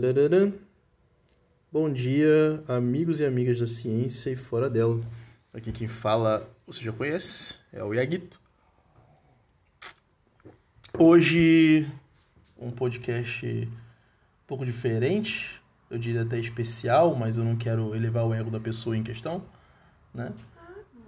Tararã. Bom dia, amigos e amigas da ciência e fora dela. Aqui quem fala, você já conhece, é o Iaguito. Hoje, um podcast um pouco diferente, eu diria até especial, mas eu não quero elevar o ego da pessoa em questão, né?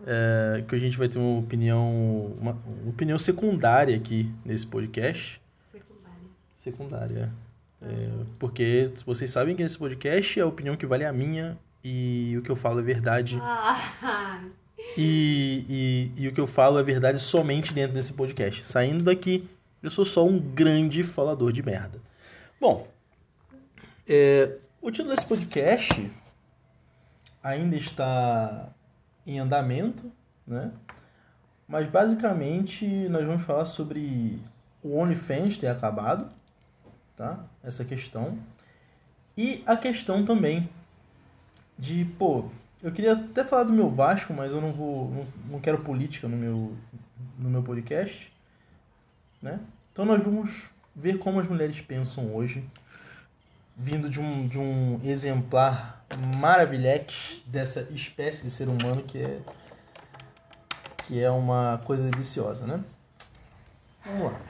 É, que a gente vai ter uma opinião, uma, uma opinião secundária aqui nesse podcast. Secundária. Secundária. É, porque vocês sabem que nesse podcast a opinião que vale é a minha e o que eu falo é verdade. Ah, E, e, e o que eu falo é verdade somente dentro desse podcast. Saindo daqui, eu sou só um grande falador de merda. Bom, é, o título desse podcast ainda está em andamento, né? Mas basicamente nós vamos falar sobre o OnlyFans ter acabado, tá? Essa questão. E a questão também de, pô, eu queria até falar do meu Vasco, mas eu não vou, não, não quero política no meu, no meu podcast, né? Então nós vamos ver como as mulheres pensam hoje, vindo de um, de um exemplar maravilhex dessa espécie de ser humano que é que é uma coisa deliciosa, né? Vamos lá.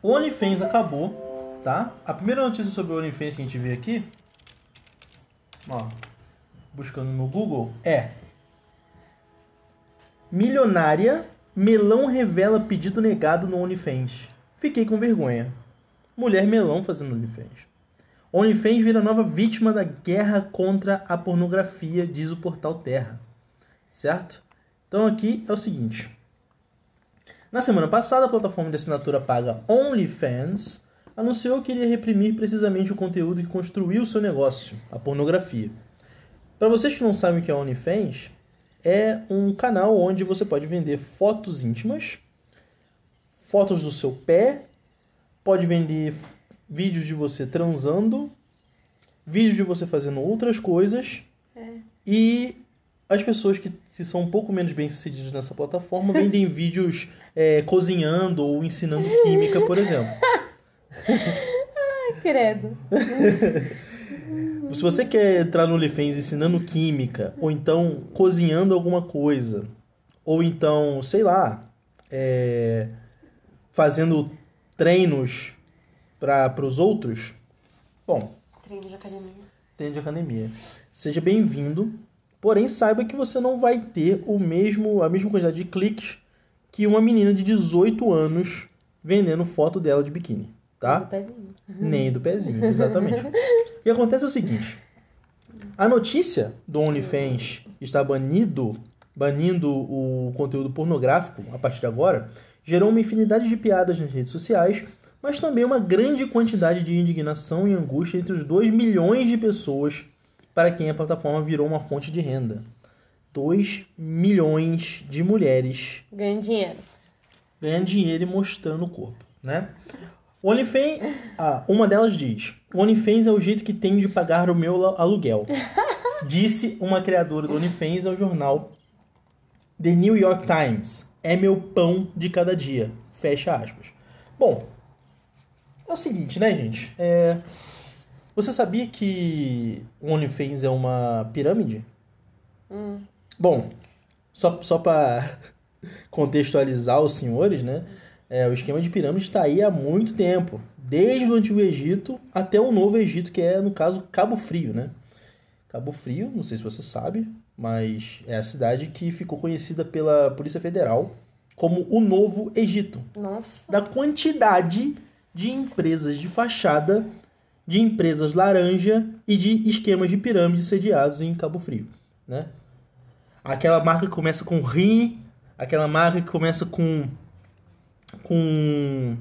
O OnlyFans acabou, tá? A primeira notícia sobre o OnlyFans que a gente vê aqui, ó, buscando no Google, é Milionária, melão revela pedido negado no OnlyFans. Fiquei com vergonha. Mulher melão fazendo OnlyFans. OnlyFans vira nova vítima da guerra contra a pornografia, diz o portal Terra. Certo? Então aqui é o seguinte. Na semana passada, a plataforma de assinatura paga OnlyFans anunciou que iria reprimir precisamente o conteúdo que construiu seu negócio, a pornografia. Para vocês que não sabem o que é OnlyFans, é um canal onde você pode vender fotos íntimas, fotos do seu pé, pode vender vídeos de você transando, vídeos de você fazendo outras coisas é. e as pessoas que, que são um pouco menos bem sucedidas nessa plataforma vendem vídeos é, cozinhando ou ensinando química, por exemplo. Credo. Se você quer entrar no OnlyFans ensinando química, ou então cozinhando alguma coisa, ou então, sei lá, é, fazendo treinos para os outros, bom, Treino de academia. treino de academia. Seja bem-vindo, porém saiba que você não vai ter o mesmo a mesma quantidade de cliques que uma menina de 18 anos vendendo foto dela de biquíni, tá? Do pezinho. Nem do pezinho, exatamente. o que acontece é o seguinte: a notícia do OnlyFans está banido, banindo o conteúdo pornográfico a partir de agora, gerou uma infinidade de piadas nas redes sociais, mas também uma grande quantidade de indignação e angústia entre os 2 milhões de pessoas para quem a plataforma virou uma fonte de renda. 2 milhões de mulheres Ganha dinheiro. ganhando dinheiro e mostrando o corpo, né? OnlyFans, ah, uma delas diz: "O OnlyFans é o jeito que tenho de pagar o meu aluguel", disse uma criadora do OnlyFans ao jornal The New York Times. É meu pão de cada dia. Fecha aspas. Bom, é o seguinte, né, gente? É, você sabia que o OnlyFans é uma pirâmide? Hum. Bom, só, só para contextualizar os senhores, né? É, o esquema de pirâmide está aí há muito tempo, desde o Antigo Egito até o Novo Egito, que é, no caso, Cabo Frio, né? Cabo Frio, não sei se você sabe, mas é a cidade que ficou conhecida pela Polícia Federal como o Novo Egito Nossa. da quantidade de empresas de fachada, de empresas laranja e de esquemas de pirâmide sediados em Cabo Frio, né? Aquela marca que começa com ri, aquela marca que começa com com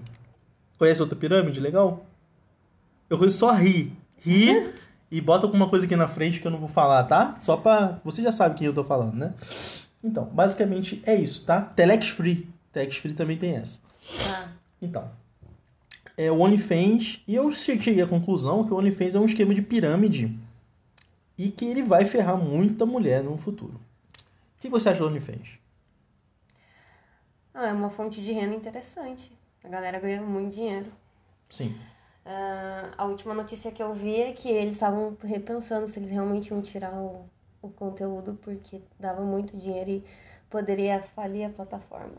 conhece outra pirâmide legal? Eu só ri, ri e bota alguma coisa aqui na frente que eu não vou falar, tá? Só pra você já sabe quem eu tô falando, né? Então, basicamente é isso, tá? Telex Free, Telex Free também tem essa. Tá. Então, é o OnlyFans, e eu cheguei à conclusão que o OnlyFans é um esquema de pirâmide e que ele vai ferrar muita mulher no futuro. O que você acha do OnlyFans? Ah, é uma fonte de renda interessante. A galera ganha muito dinheiro. Sim. Ah, a última notícia que eu vi é que eles estavam repensando se eles realmente iam tirar o, o conteúdo porque dava muito dinheiro e poderia falir a plataforma.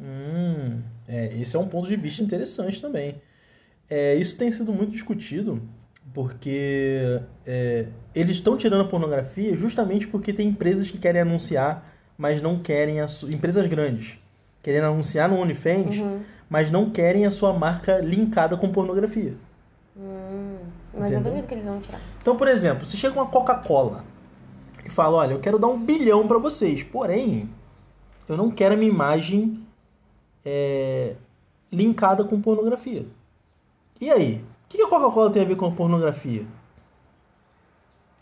Hum, é, esse é um ponto de vista interessante também. É, isso tem sido muito discutido porque é, eles estão tirando a pornografia justamente porque tem empresas que querem anunciar, mas não querem empresas grandes querendo anunciar no OnlyFans, Uhum. mas não querem a sua marca linkada com pornografia. Hum, mas eu Entendeu? duvido que eles vão tirar. Então, por exemplo, se chega uma Coca-Cola e fala, olha, eu quero dar um bilhão pra vocês, porém, eu não quero a minha imagem é, linkada com pornografia. E aí? O que que a Coca-Cola tem a ver com pornografia?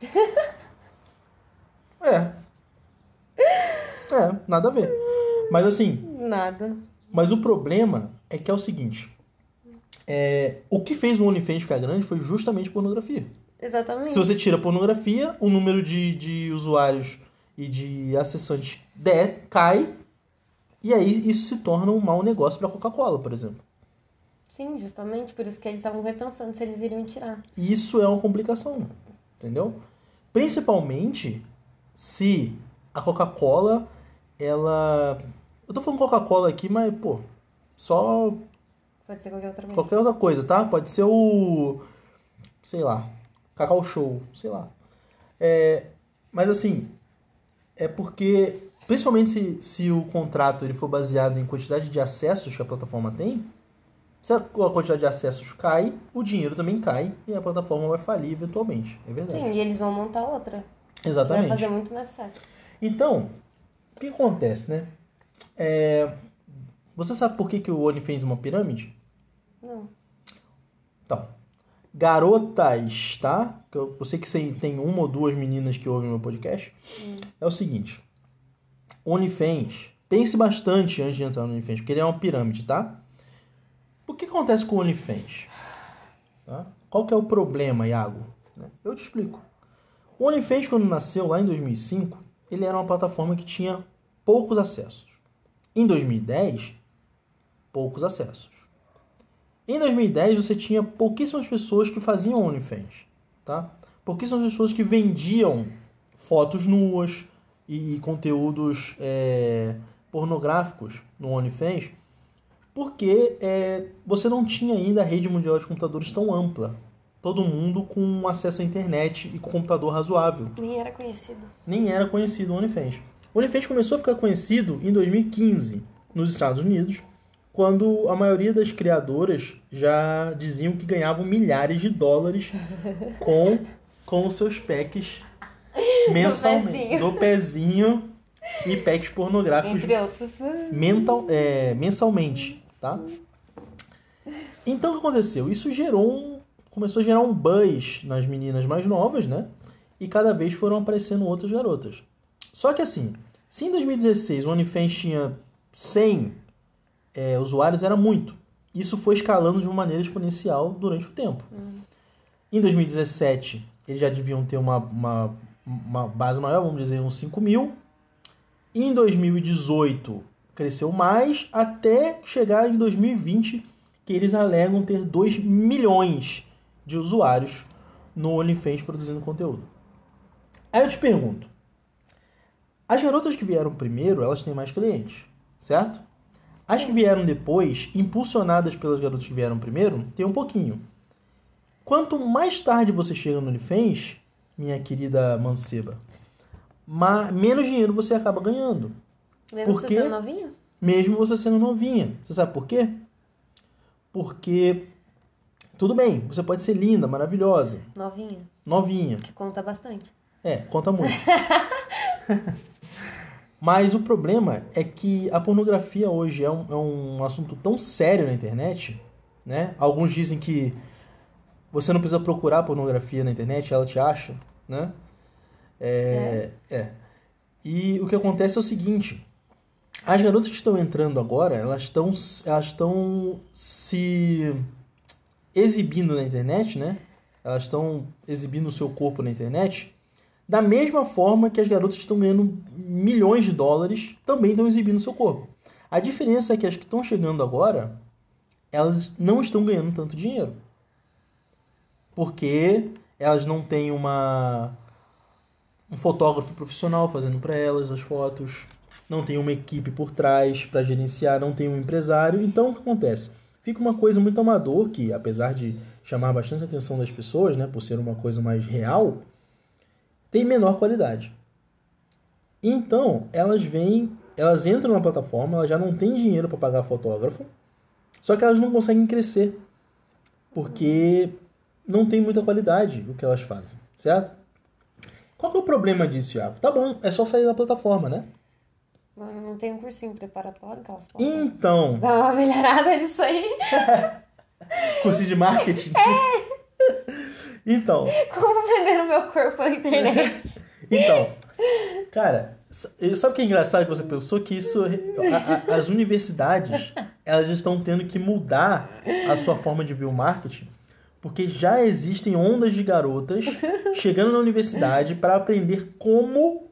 É. É, nada a ver. Mas assim, Nada. mas o problema é que é o seguinte. É, o que fez o OnlyFans ficar grande foi justamente pornografia. Exatamente. Se você tira a pornografia, o número de, de usuários e de acessantes de, cai. E aí isso se torna um mau negócio para a Coca-Cola, por exemplo. Sim, justamente por isso que eles estavam repensando se eles iriam tirar. Isso é uma complicação, entendeu? Principalmente se a Coca-Cola, ela... Eu tô falando Coca-Cola aqui, mas, pô, só Pode ser qualquer outra coisa. Qualquer outra coisa, tá? Pode ser o. Sei lá. Cacau Show, sei lá. É, mas assim, é porque. Principalmente se, se o contrato ele for baseado em quantidade de acessos que a plataforma tem, se a, a quantidade de acessos cai, o dinheiro também cai e a plataforma vai falir eventualmente. É verdade. Sim, e eles vão montar outra. Vai Exatamente. fazer muito mais sucesso. Então, o que acontece, né? É, você sabe por que, que o OnlyFans é uma pirâmide? Não. Então, garotas, tá? Que eu, eu sei que você tem uma ou duas meninas que ouvem meu podcast. É o seguinte: OnlyFans, pense bastante antes de entrar no OnlyFans, porque ele é uma pirâmide, tá? O que acontece com o OnlyFans? Tá? Qual que é o problema, Iago? Né? Eu te explico. O OnlyFans, quando nasceu lá em 2005, ele era uma plataforma que tinha poucos acessos. Em 2010, poucos acessos. Em 2010 você tinha pouquíssimas pessoas que faziam OnlyFans, tá? Pouquíssimas pessoas que vendiam fotos nuas e conteúdos é, pornográficos no OnlyFans, porque é, você não tinha ainda a rede mundial de computadores tão ampla. Todo mundo com acesso à internet e com computador razoável Nem era conhecido. nem era conhecido o OnlyFans. O OnlyFans começou a ficar conhecido em 2015 nos Estados Unidos, quando a maioria das criadoras já diziam que ganhavam milhares de dólares com, com os seus packs mensalmente. pezinho. Do pezinho e packs pornográficos Entre outros. mental, é, mensalmente, tá? Então o que aconteceu? Isso gerou um, começou a gerar um buzz nas meninas mais novas, né? E cada vez foram aparecendo outras garotas. Só que assim, se em 2016 o OnlyFans tinha 100 é, usuários, era muito. Isso foi escalando de uma maneira exponencial durante o tempo. Em 2017, eles já deviam ter uma, uma, uma base maior, vamos dizer, uns 5 mil. Em 2018 cresceu mais, até chegar em 2020, que eles alegam ter 2 milhões de usuários no OnlyFans produzindo conteúdo. Aí eu te pergunto, as garotas que vieram primeiro, elas têm mais clientes, certo? As que vieram depois, impulsionadas pelas garotas que vieram primeiro, tem um pouquinho. Quanto mais tarde você chega no OnlyFans, minha querida manceba, ma- menos dinheiro você acaba ganhando. Mesmo Por você sendo novinha? Mesmo você sendo novinha. Você sabe por quê? Porque, tudo bem, você pode ser linda, maravilhosa, Novinha. novinha. Que conta bastante. É, conta muito. Mas o problema é que a pornografia hoje é um, é um assunto tão sério na internet, né? Alguns dizem que você não precisa procurar pornografia na internet, ela te acha, né? É, é. E o que acontece é o seguinte: as garotas que estão entrando agora, elas estão elas estão se exibindo na internet, né? Elas estão exibindo o seu corpo na internet da mesma forma que as garotas que estão ganhando milhões de dólares também estão exibindo seu corpo. A diferença é que as que estão chegando agora, elas não estão ganhando tanto dinheiro. Porque elas não têm uma um fotógrafo profissional fazendo para elas as fotos, não tem uma equipe por trás para gerenciar, não tem um empresário. Então o que acontece? Fica uma coisa muito amador que, apesar de chamar bastante atenção das pessoas, né, por ser uma coisa mais real, tem menor qualidade. Então, elas vêm, elas entram na plataforma, elas já não têm dinheiro para pagar fotógrafo, só que elas não conseguem crescer, porque não tem muita qualidade o que elas fazem, certo? Qual que é o problema disso, Iago? Tá bom, é só sair da plataforma, né? Não, não tem um cursinho preparatório que elas possam Então, dar uma melhorada nisso aí. cursinho de marketing. É. Então, Como vender o meu corpo na internet. Então, cara, sabe o que é engraçado que você pensou? Que isso, a- a- as universidades, elas estão tendo que mudar a sua forma de ver o marketing, porque já existem ondas de garotas chegando na universidade para aprender como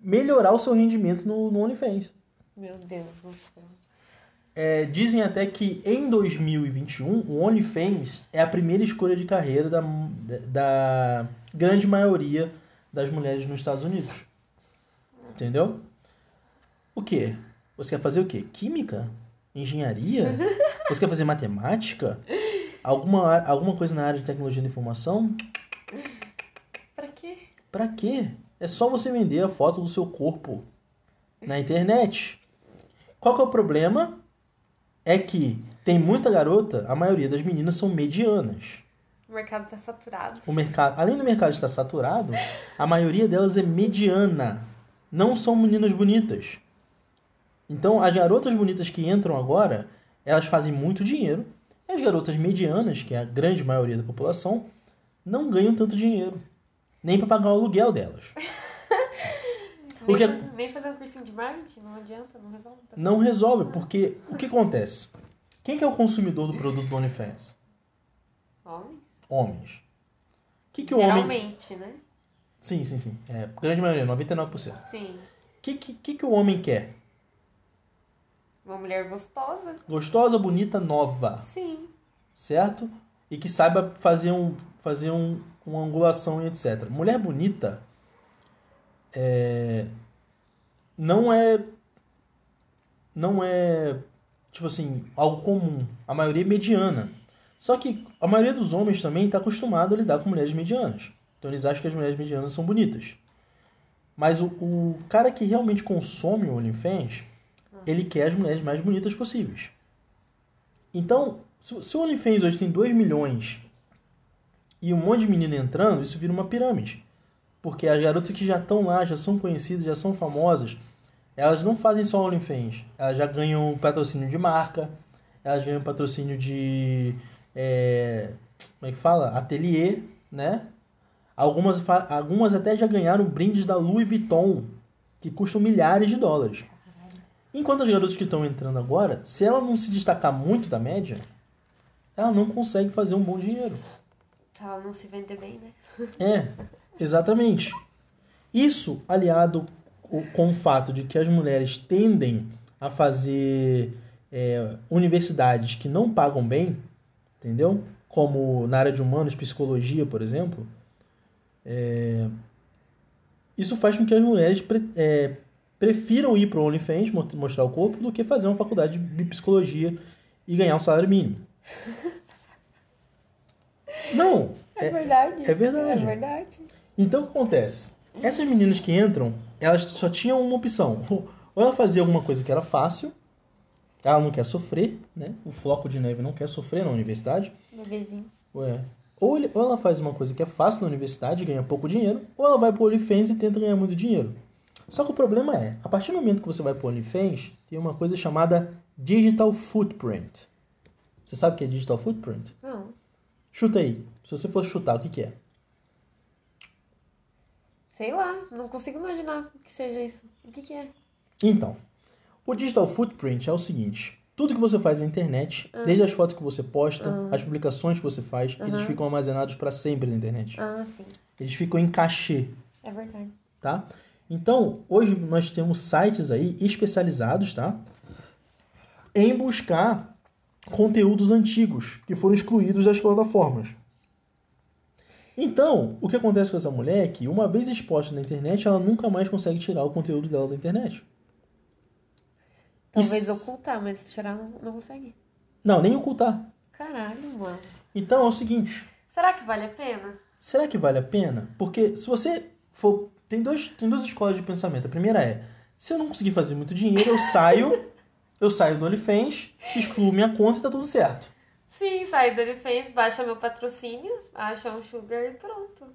melhorar o seu rendimento no, no OnlyFans. Meu Deus do céu. É, dizem até que em 2021 o OnlyFans é a primeira escolha de carreira da, da grande maioria das mulheres nos Estados Unidos. Entendeu? O quê? Você quer fazer o quê? Química? Engenharia? Você quer fazer matemática? Alguma, alguma coisa na área de tecnologia da informação? Pra quê? Pra quê? É só você vender a foto do seu corpo na internet. Qual que é o problema? É que tem muita garota, a maioria das meninas são medianas. O mercado tá saturado. O mercado, além do mercado estar saturado, a maioria delas é mediana. Não são meninas bonitas. Então, as garotas bonitas que entram agora, elas fazem muito dinheiro. E as garotas medianas, que é a grande maioria da população, não ganham tanto dinheiro. Nem para pagar o aluguel delas. Nem, fa- nem fazer um cursinho de marketing, não adianta, não resolve. Tá? Não resolve, porque o que acontece? Quem que é o consumidor do produto do OnlyFans? Homens? Homens. Que, que o homem. Geralmente, né? Sim, sim, sim. É, grande maioria, 99%. Sim. O que, que, que, que o homem quer? Uma mulher gostosa? Gostosa, bonita, nova. Sim. certo? E que saiba fazer, um, fazer um, uma angulação e etc. Mulher bonita é, não é não é tipo assim algo comum. A maioria é mediana. Só que a maioria dos homens também está acostumado a lidar com mulheres medianas. Então eles acham que as mulheres medianas são bonitas. Mas o, o cara que realmente consome o OnlyFans, ele quer as mulheres mais bonitas possíveis. Então, se, se o OnlyFans hoje tem 2 milhões e um monte de menina entrando, isso vira uma pirâmide. Porque as garotas que já estão lá, já são conhecidas, já são famosas, elas não fazem só OnlyFans. Elas já ganham patrocínio de marca, elas ganham patrocínio de. é, como é que fala? Ateliê, né? Algumas, algumas até já ganharam brindes da Louis Vuitton, que custam milhares de dólares. Enquanto as garotas que estão entrando agora, se ela não se destacar muito da média, ela não consegue fazer um bom dinheiro. Ela não se vender bem, né? É, exatamente. Isso aliado co- com o fato de que as mulheres tendem a fazer é, universidades que não pagam bem, entendeu? Como na área de humanos, psicologia, por exemplo. é, isso faz com que as mulheres pre- é, prefiram ir para o OnlyFans, mo- mostrar o corpo, do que fazer uma faculdade de psicologia e ganhar um salário mínimo. Não, É, verdade. é verdade. É verdade. Então o que acontece? Essas meninas que entram, elas só tinham uma opção. Ou ela fazia alguma coisa que era fácil, ela não quer sofrer, né? O floco de neve não quer sofrer na universidade. Bebezinho. Ué. Ou, ele- ou ela faz uma coisa que é fácil na universidade ganha pouco dinheiro, ou ela vai pro OnlyFans e tenta ganhar muito dinheiro. Só que o problema é, a partir do momento que você vai pro OnlyFans, tem uma coisa chamada Digital Footprint. Você sabe o que é Digital Footprint? Não. Chuta aí. Se você fosse chutar, o que, que é? Sei lá. Não consigo imaginar que seja isso. O que que é? Então, o digital footprint é o seguinte: tudo que você faz na internet, desde as fotos que você posta, as publicações que você faz, eles ficam armazenados para sempre na internet. Ah, sim. Eles ficam em cachê, É verdade. tá? Então, hoje nós temos sites aí especializados, tá? Em buscar conteúdos antigos que foram excluídos das plataformas. Então, o que acontece com essa mulher é que, uma vez exposta na internet, ela nunca mais consegue tirar o conteúdo dela da internet. Talvez Isso- ocultar, mas tirar não, não consegue. Não, nem ocultar. Caralho, mano. Então é o seguinte: Será que vale a pena? será que vale a pena? Porque se você for. Tem, dois, tem duas escolas de pensamento. A primeira é: se eu não conseguir fazer muito dinheiro, eu saio. eu saio do OnlyFans, excluo minha conta e tá tudo certo. Sim, sai do OnlyFans, baixa meu patrocínio, acha um sugar e pronto.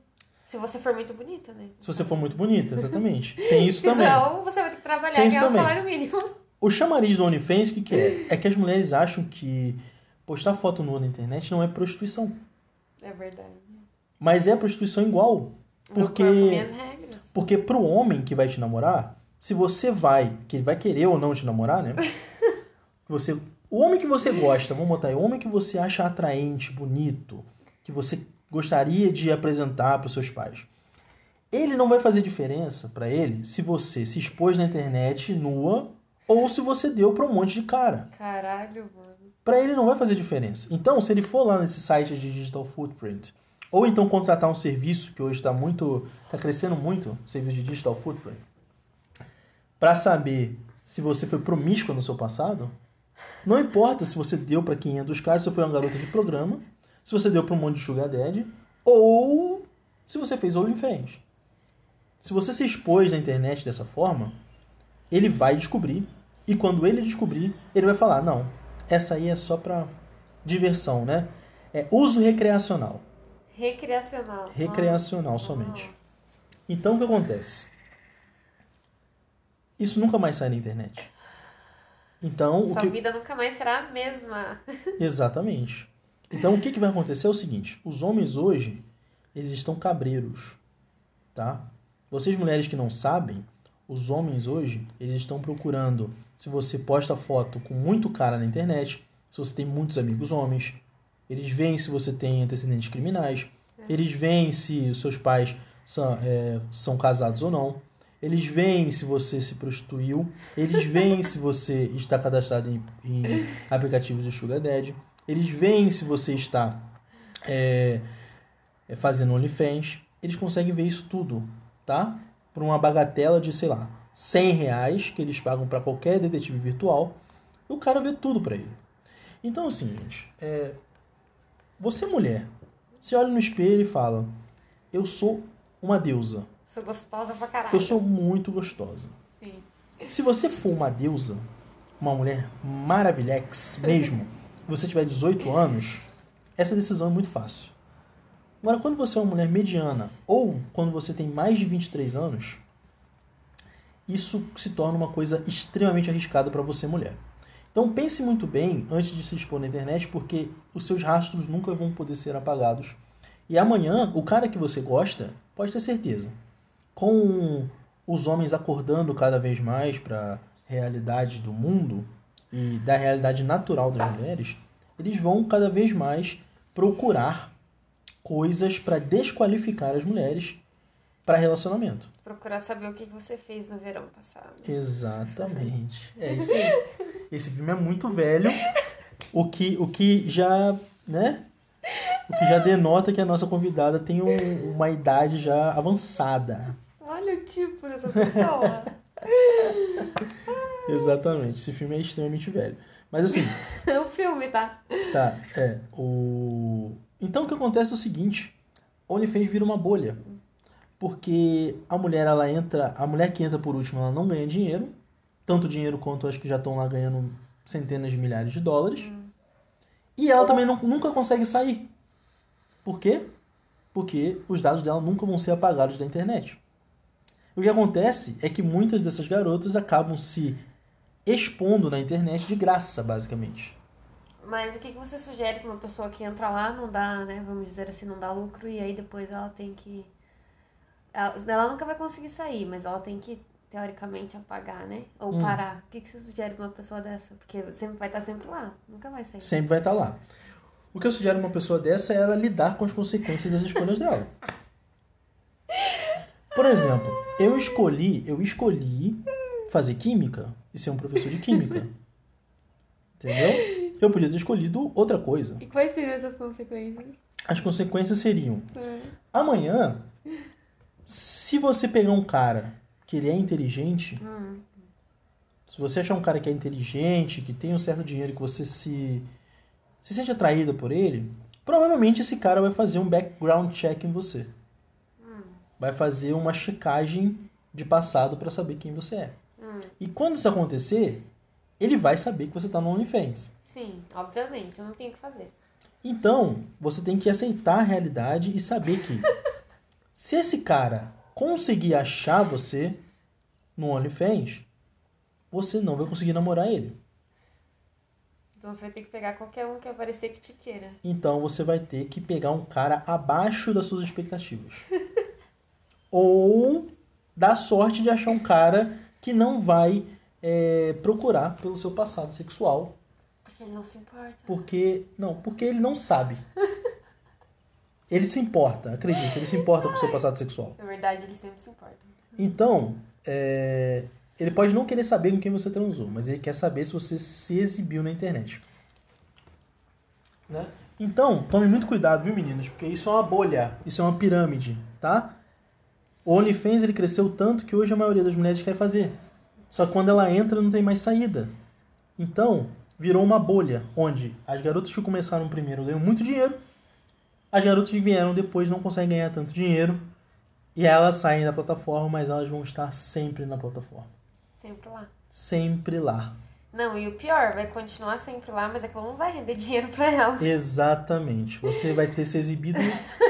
Se você for muito bonita, né? Se você for muito bonita, exatamente. Tem isso Se também. não, você vai ter que trabalhar e ganhar um também. salário mínimo. O chamariz do OnlyFans, o que, que é? É que as mulheres acham que postar foto nua na internet não é prostituição. É verdade. Mas é prostituição igual. Porque, porque pro homem que vai te namorar, se você vai, que ele vai querer ou não te namorar, né? Você, o homem que você gosta, vamos botar aí, o homem que você acha atraente, bonito, que você gostaria de apresentar para os seus pais. Ele não vai fazer diferença para ele se você se expôs na internet nua ou se você deu para um monte de cara. Caralho, mano. Para ele não vai fazer diferença. Então, se ele for lá nesse site de digital footprint, ou então contratar um serviço que hoje está muito, está crescendo muito, serviço de digital footprint, para saber se você foi promíscua no seu passado, não importa se você deu para 500 caras, se você foi uma garota de programa, se você deu para um monte de sugar daddy, ou se você fez OnlyFans. Se você se expôs na internet dessa forma, ele vai descobrir. E quando ele descobrir, ele vai falar: não, essa aí é só pra diversão, né? É uso recreacional. Recreacional. Recreacional Nossa. somente. Então o que acontece? Isso nunca mais sai na internet. Então, Sua que... vida nunca mais será a mesma. Exatamente. Então, o que, que vai acontecer é o seguinte: os homens hoje, eles estão cabreiros, tá? Vocês mulheres que não sabem, os homens hoje, eles estão procurando se você posta foto com muito cara na internet, se você tem muitos amigos homens, eles veem se você tem antecedentes criminais, eles veem se os seus pais são, é, são casados ou não, eles veem se você se prostituiu, eles veem se você está cadastrado em, em aplicativos de Sugar Daddy, eles veem se você está é, é, fazendo OnlyFans, eles conseguem ver isso tudo, tá? Por uma bagatela de, sei lá, 100 reais que eles pagam para qualquer detetive virtual, o cara vê tudo para ele. Então, assim, gente, é, você mulher, se olha no espelho e fala, eu sou uma deusa, Sou gostosa pra caralho. eu sou muito gostosa. Sim. Se você for uma deusa, uma mulher maravilhex mesmo, e você tiver 18 anos, essa decisão é muito fácil. Agora, quando você é uma mulher mediana, ou quando você tem mais de 23 anos, isso se torna uma coisa extremamente arriscada para você, mulher. Então pense muito bem antes de se expor na internet, porque os seus rastros nunca vão poder ser apagados. E amanhã, o cara que você gosta, pode ter certeza, com os homens acordando cada vez mais para a realidade do mundo e da realidade natural das mulheres, eles vão cada vez mais procurar coisas para desqualificar as mulheres para relacionamento. Procurar saber o que você fez no verão passado. Exatamente. É isso aí. Esse filme é muito velho, o que, o que já, né? O que já denota que a nossa convidada tem um- uma idade já avançada. Olha o tipo dessa pessoa. Exatamente. Esse filme é extremamente velho. Mas assim, o filme, tá? tá, é, o... Então o que acontece é o seguinte, OnlyFans vira uma bolha. Porque a mulher, ela entra, a mulher que entra por último, ela não ganha dinheiro, tanto dinheiro quanto acho que já estão lá ganhando centenas de milhares de dólares. E ela também não- nunca consegue sair. Por quê? Porque os dados dela nunca vão ser apagados da internet. O que acontece é que muitas dessas garotas acabam se expondo na internet de graça, basicamente. Mas o que que você sugere pra uma pessoa que entra lá, não dá, né? Vamos dizer assim, não dá lucro e aí depois ela tem que. Ela, ela nunca vai conseguir sair, mas ela tem que, teoricamente, apagar, né? Ou Hum. parar. O que que você sugere pra uma pessoa dessa? Porque sempre vai estar sempre lá, nunca vai sair. Sempre vai estar lá. O que eu sugiro a uma pessoa dessa é ela lidar com as consequências das escolhas dela. Por exemplo, eu escolhi, eu escolhi fazer química e ser um professor de química. Entendeu? Eu podia ter escolhido outra coisa. E quais seriam essas consequências? As consequências seriam Amanhã, se você pegar um cara que ele é inteligente, Hum, se você achar um cara que é inteligente, que tem um certo dinheiro, que você se, se sente atraída por ele, provavelmente esse cara vai fazer um background check em você. Vai fazer uma checagem de passado para saber quem você é. hum. E quando isso acontecer, ele vai saber que você tá no OnlyFans. Sim, obviamente, eu não tenho o que fazer. Então, você tem que aceitar a realidade e saber que se esse cara conseguir achar você no OnlyFans, você não vai conseguir namorar ele. Então você vai ter que pegar qualquer um que aparecer que te queira. Então você vai ter que pegar um cara abaixo das suas expectativas. Ou dar sorte de achar um cara que não vai é, procurar pelo seu passado sexual. Porque ele não se importa. Porque. Não, porque ele não sabe. Ele se importa, acredite, ele se importa com o seu passado sexual. Na verdade, ele sempre se importa. Então, é, ele pode não querer saber com quem você transou, mas ele quer saber se você se exibiu na internet. Né? Então, tome muito cuidado, viu, meninas? Porque isso é uma bolha, isso é uma pirâmide, tá? O OnlyFans ele cresceu tanto que hoje a maioria das mulheres quer fazer. Só que quando ela entra, não tem mais saída. Então, virou uma bolha, onde as garotas que começaram primeiro ganham muito dinheiro, as garotas que vieram depois não conseguem ganhar tanto dinheiro, e elas saem da plataforma, mas elas vão estar sempre na plataforma. Sempre lá. Sempre lá. Não, e o pior, vai continuar sempre lá, mas aquilo não vai render dinheiro pra ela. Exatamente. Você vai ter se exibido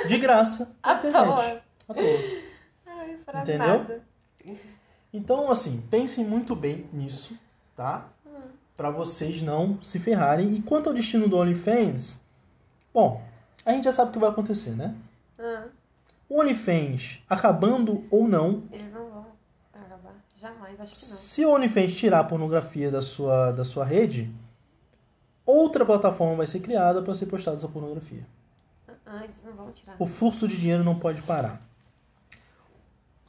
de graça À internet. toa. À toa. Pra Entendeu? nada. Então, assim, pensem muito bem nisso, tá? Pra vocês não se ferrarem. E quanto ao destino do OnlyFans, bom, a gente já sabe o que vai acontecer, né? Ah, O OnlyFans acabando ou não, eles não vão acabar. Jamais, acho que não. se o OnlyFans tirar a pornografia da sua, da sua rede, outra plataforma vai ser criada para ser postada essa pornografia. Ah, eles não vão tirar. O fluxo de dinheiro não pode parar.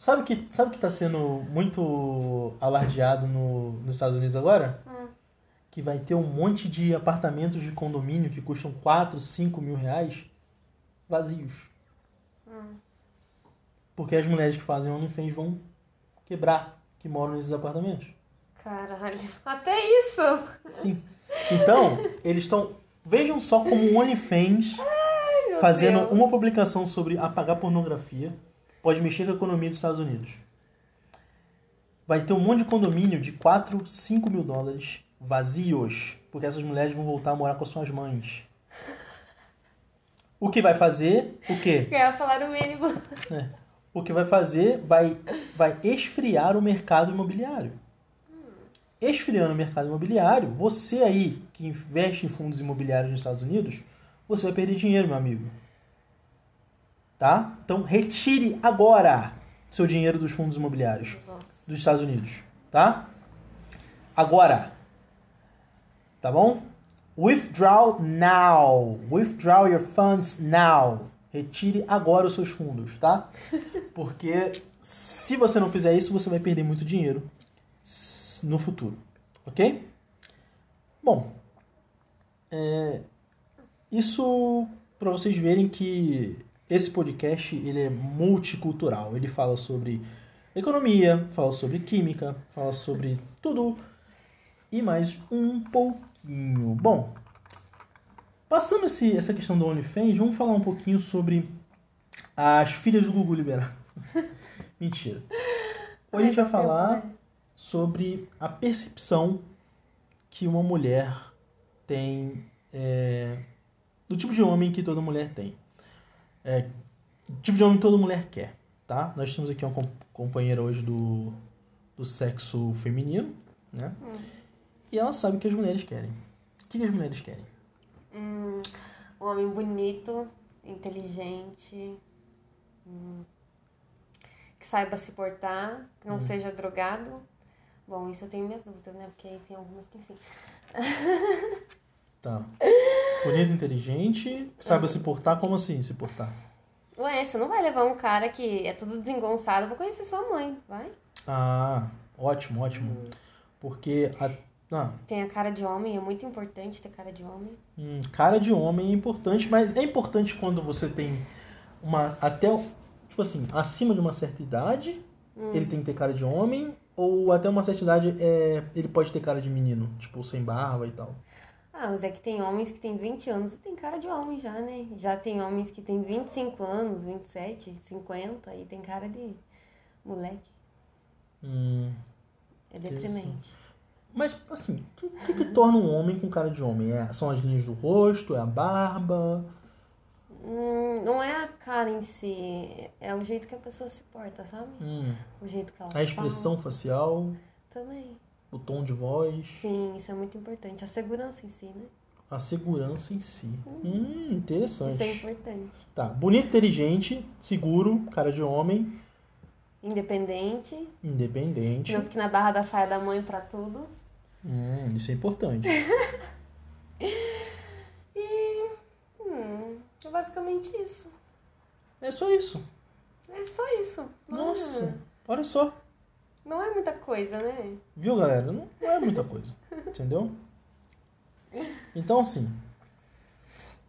Sabe o que sabe que está sendo muito alardeado no, nos Estados Unidos agora? Hum. Que vai ter um monte de apartamentos de condomínio que custam 4, 5 mil reais vazios. Hum. Porque as mulheres que fazem OnlyFans vão quebrar, que moram nesses apartamentos. Caralho. Até isso! Sim. Então, eles estão. Vejam só como o OnlyFans Meu fazendo Deus. uma publicação sobre apagar pornografia pode mexer com a economia dos Estados Unidos. Vai ter um monte de condomínio de 4, 5 mil dólares vazios, porque essas mulheres vão voltar a morar com as suas mães. O que vai fazer? O quê? Ganhar o salário mínimo. É. O que vai fazer vai, vai esfriar o mercado imobiliário. Esfriando o mercado imobiliário, você aí que investe em fundos imobiliários nos Estados Unidos, você vai perder dinheiro, meu amigo. Tá? Então retire agora seu dinheiro dos fundos imobiliários Nossa. dos Estados Unidos, tá? Agora. Tá bom? Withdraw now. Withdraw your funds now. Retire agora os seus fundos, tá? Porque se você não fizer isso, você vai perder muito dinheiro no futuro, ok? Bom, é, isso para vocês verem que esse podcast ele é multicultural. Ele fala sobre economia, fala sobre química, fala sobre tudo e mais um pouquinho. Bom, passando esse, essa questão do OnlyFans, vamos falar um pouquinho sobre as filhas do Gugu liberado. Mentira. Hoje a gente vai falar sobre a percepção que uma mulher tem é, do tipo de homem que toda mulher tem. É, tipo de homem que toda mulher quer, tá? Nós temos aqui uma com- companheira hoje do, do sexo feminino, né? E ela sabe o que as mulheres querem. O que as mulheres querem? Hum, um homem bonito, inteligente, hum, que saiba se portar, que não seja drogado. Bom, isso eu tenho minhas dúvidas, né? Porque aí tem algumas que, enfim. Tá. Bonito, inteligente, saiba se portar. Como assim se portar? Ué, você não vai levar um cara que é tudo desengonçado pra conhecer sua mãe, vai? Ah, ótimo, ótimo. Porque a, ah, Tem a cara de homem, é muito importante ter cara de homem. hum, cara de homem é importante, mas é importante quando você tem uma até tipo assim, acima de uma certa idade, Hum. ele tem que ter cara de homem ou até uma certa idade é, ele pode ter cara de menino, tipo sem barba e tal. Ah, mas é que tem homens que tem 20 anos e tem cara de homem já, né? Já tem homens que tem 25 anos, 27, 50 e tem cara de moleque. Hum, É deprimente. mas assim, o que, que, que torna um homem com cara de homem? É, são as linhas do rosto, é a barba? Hum, não é a cara em si, é o jeito que a pessoa se porta, sabe? Hum, O jeito que ela a expressão facial, fala. Também. O tom de voz, Sim, isso é muito importante. A segurança em si, né? a segurança em si. Hum, interessante. Isso é importante. Tá, bonito, inteligente, seguro, cara de homem, Independente, independente. não fique na barra da saia da mãe pra tudo. Hum, isso é importante. E. Hum, é basicamente isso. É só isso. É só isso. Nossa, É, olha só. Não é muita coisa, né? Viu, galera? Não, não é muita coisa. entendeu? Então, assim.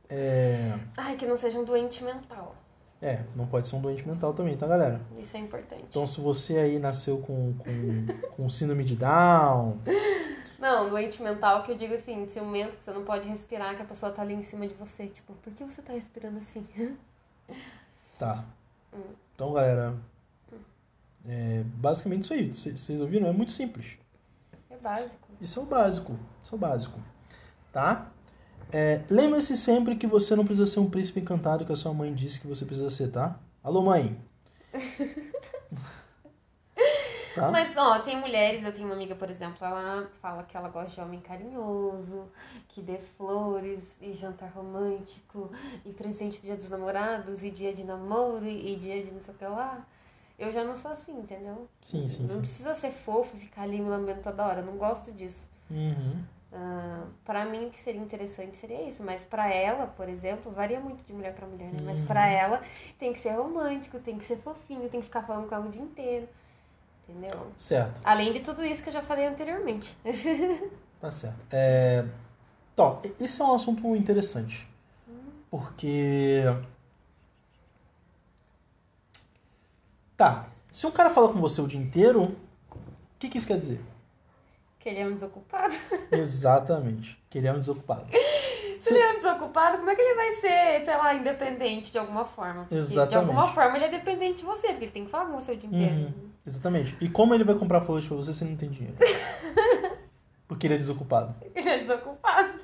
É, Ai, que não seja um doente mental. é, não pode ser um doente mental também, tá, galera? Isso é importante. Então, se você aí nasceu com, com, com síndrome de Down, Não, doente mental que eu digo assim, ciumento, que você não pode respirar, que a pessoa tá ali em cima de você. Tipo, por que você tá respirando assim? tá. Então, galera, é basicamente isso aí. Vocês ouviram? É muito simples. É básico. Isso é o básico. Isso é o básico. Tá? É, Lembre-se sempre que você não precisa ser um príncipe encantado que a sua mãe disse que você precisa ser, tá? Alô, mãe. tá? Mas, ó, tem mulheres, eu tenho uma amiga, por exemplo, ela fala que ela gosta de homem carinhoso, que dê flores e jantar romântico, e presente dia dos namorados, e dia de namoro, e dia de não sei o que lá. Eu já não sou assim, entendeu? Sim, sim, Não sim. precisa ser fofo e ficar ali me lambendo toda hora, eu não gosto disso. Uhum. Ah, pra mim, o que seria interessante seria isso, mas pra ela, por exemplo, varia muito de mulher pra mulher, né? Mas pra ela tem que ser romântico, tem que ser fofinho, tem que ficar falando com ela o dia inteiro, entendeu? Certo. Além de tudo isso que eu já falei anteriormente. Tá certo. É... Então, isso é um assunto interessante. Porque. Tá. Se um cara fala com você o dia inteiro, o que, que isso quer dizer? que ele é um desocupado. Exatamente. Que ele é um desocupado. Se ele é um desocupado, como é que ele vai ser, sei lá, independente de alguma forma? Porque De Exatamente. alguma forma ele é dependente de você, porque ele tem que falar com você o dia inteiro. Uhum. Exatamente. E como ele vai comprar flores pra você se não tem dinheiro? Porque ele é desocupado. Ele é desocupado.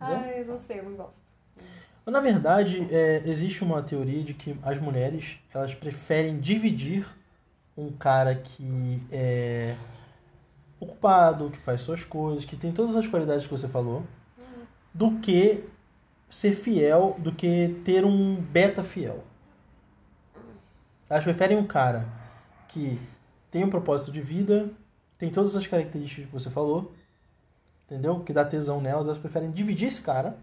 Ai, eu não sei, eu não gosto. Na verdade, é, existe uma teoria de que as mulheres elas preferem dividir um cara que é ocupado, que faz suas coisas, que tem todas as qualidades que você falou, do que ser fiel, do que ter um beta fiel. Elas preferem um cara que tem um propósito de vida, tem todas as características que você falou, entendeu? Que dá tesão nelas, elas preferem dividir esse cara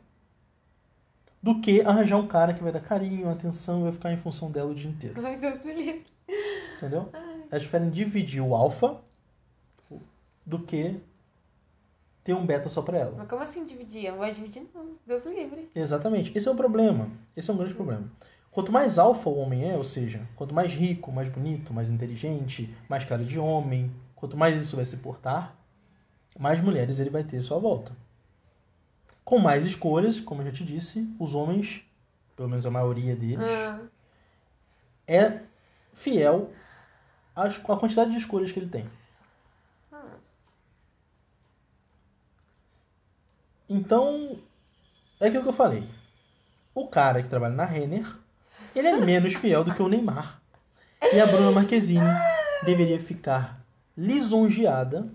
do que arranjar um cara que vai dar carinho, atenção e vai ficar em função dela o dia inteiro. Ai, Deus me livre. Entendeu? Elas preferem dividir o alfa do que ter um beta só pra ela. Mas como assim dividir? Eu não vou dividir, não. Deus me livre. Exatamente. Esse é o problema. Esse é um grande problema. Quanto mais alfa o homem é, ou seja, quanto mais rico, mais bonito, mais inteligente, mais cara de homem, quanto mais isso vai se portar, mais mulheres ele vai ter à sua volta. Com mais escolhas, como eu já te disse, os homens, pelo menos a maioria deles, Ah, é fiel às- à quantidade de escolhas que ele tem. ah. Então, é aquilo que eu falei. O cara que trabalha na Renner, ele é menos fiel do que o Neymar. E a Bruna Marquezine deveria ficar lisonjeada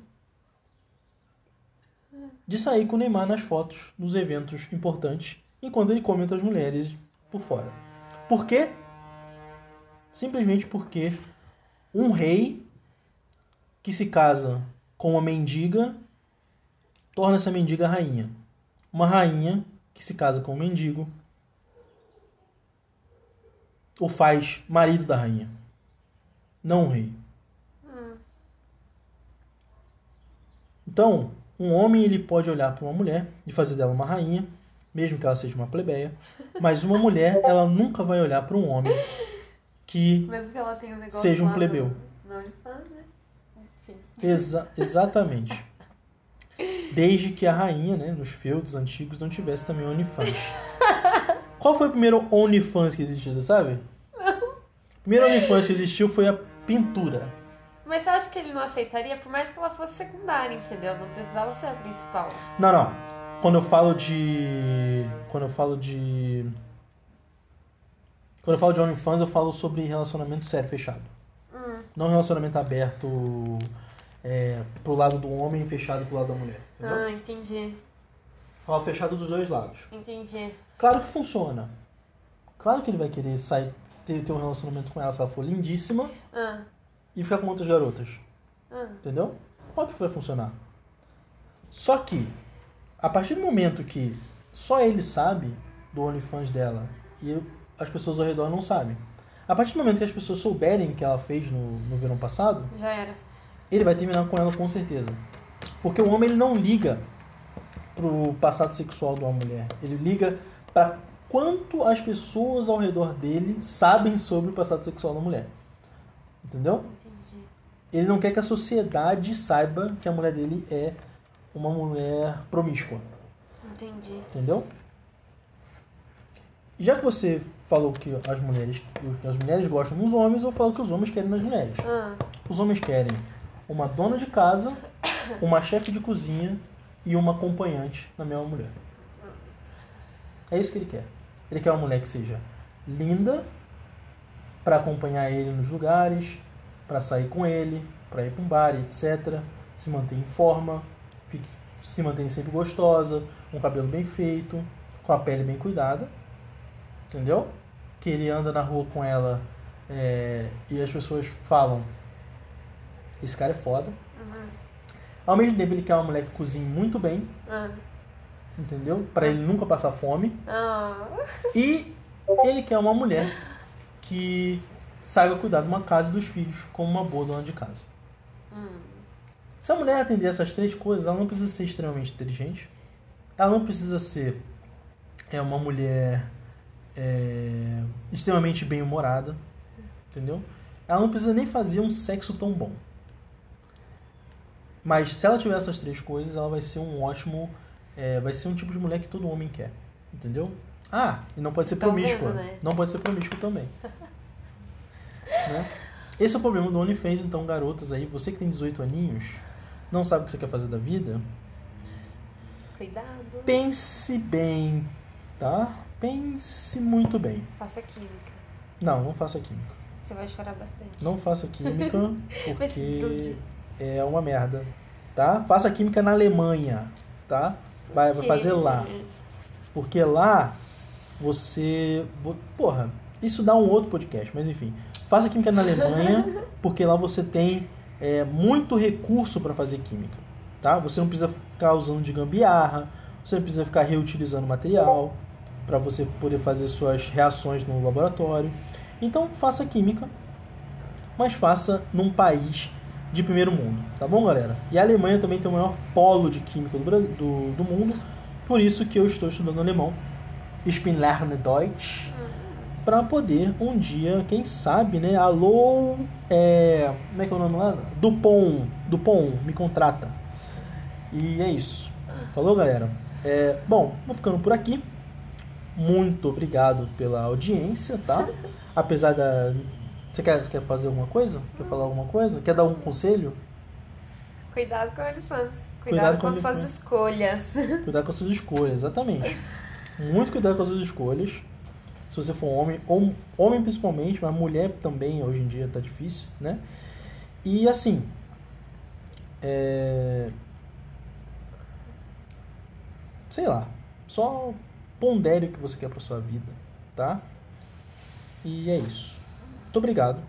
de sair com o Neymar nas fotos, nos eventos importantes, enquanto ele come outras mulheres por fora. Por quê? Simplesmente porque um rei que se casa com uma mendiga torna essa mendiga rainha. Uma rainha que se casa com um mendigo o faz marido da rainha, não um rei. Então, um homem ele pode olhar para uma mulher e fazer dela uma rainha, mesmo que ela seja uma plebeia. Mas uma mulher, ela nunca vai olhar para um homem que Mesmo que um negócio Seja um no- plebeu. No OnlyFans, né? Exa exatamente. Desde que a rainha, né, nos feudos antigos, não tivesse também OnlyFans. Qual foi o primeiro OnlyFans que existiu, você sabe? O primeiro OnlyFans que existiu foi a pintura. Mas você acha que ele não aceitaria, por mais que ela fosse secundária, entendeu? Não precisava ser a principal. Não, não. Quando eu falo de. Quando eu falo de. Quando eu falo de OnlyFans, eu falo sobre relacionamento sério, fechado. Hum, Não relacionamento aberto é, pro lado do homem e fechado pro lado da mulher. Entendeu? ah, entendi. Falo fechado dos dois lados. Entendi. Claro que funciona. Claro que ele vai querer sair, ter, ter um relacionamento com ela se ela for lindíssima Ah, e ficar com outras garotas. ah, Entendeu? Óbvio que vai funcionar. Só que, a partir do momento que só ele sabe do OnlyFans dela e as pessoas ao redor não sabem, a partir do momento que as pessoas souberem que ela fez no, no verão passado, já era. ele vai terminar com ela com certeza. Porque o homem ele não liga pro passado sexual de uma mulher. Ele liga para quanto as pessoas ao redor dele sabem sobre o passado sexual da mulher. Entendeu? Ele não quer que a sociedade saiba que a mulher dele é uma mulher promíscua. Entendi. Entendeu? Já que você falou que as mulheres, que as mulheres gostam dos homens, eu falo que os homens querem nas mulheres. Ah, Os homens querem uma dona de casa, uma chefe de cozinha e uma acompanhante na mesma mulher. É isso que ele quer. Ele quer uma mulher que seja linda para acompanhar ele nos lugares, para sair com ele, para ir para um bar, etc. Se manter em forma, fique- se mantém sempre gostosa, um cabelo bem feito, com a pele bem cuidada, entendeu? Que ele anda na rua com ela é, e as pessoas falam: esse cara é foda. uhum. Ao mesmo tempo, ele quer uma mulher que cozinhe muito bem, ah, entendeu? Para ele nunca passar fome. ah. E ele quer uma mulher que saiba cuidar de uma casa e dos filhos como uma boa dona de casa. Hum, Se a mulher atender essas três coisas, ela não precisa ser extremamente inteligente. Ela não precisa ser é, uma mulher é, extremamente bem-humorada. Entendeu? Ela não precisa nem fazer um sexo tão bom. Mas se ela tiver essas três coisas, ela vai ser um ótimo. é, vai ser um tipo de mulher que todo homem quer. Entendeu? Ah, e não pode ser Tão promíscua. vendo, né? Não pode ser promíscua também. né? Esse é o problema do OnlyFans, então, garotas aí, você que tem 18 aninhos, não sabe o que você quer fazer da vida, cuidado. pense bem, tá? Pense muito bem. Faça química. Não, não faça química. Você vai chorar bastante. Não faça química, porque é uma merda, tá? Faça química na Alemanha, tá? Vai, vai fazer lá. Porque lá você. vo- Porra, isso dá um outro podcast, mas enfim. Faça química na Alemanha, porque lá você tem é, muito recurso para fazer química. Tá? Você não precisa ficar usando de gambiarra, você não precisa ficar reutilizando material para você poder fazer suas reações no laboratório. Então faça química, mas faça num país de primeiro mundo, tá bom, galera? E a Alemanha também tem o maior polo de química do, do, do mundo, por isso que eu estou estudando alemão. Ich bin lerne Deutsch. Para poder um dia, quem sabe, né? Alô, é, como é que é o nome lá? Dupont, Dupont, me contrata. E é isso. Falou, galera? É, bom, vou ficando por aqui. Muito obrigado pela audiência, tá? Apesar da. Você quer, quer fazer alguma coisa? Quer falar alguma coisa? Quer dar um conselho? Cuidado com o OnlyFans. Cuidado, Cuidado com com suas escolhas. Cuidar com as suas escolhas, exatamente. Muito cuidado com as suas escolhas. Se você for homem, ou homem principalmente, mas mulher também hoje em dia tá difícil, né? E assim, é... sei lá, só pondere o que você quer pra sua vida, tá? E é isso. Muito obrigado.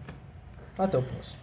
Até o próximo.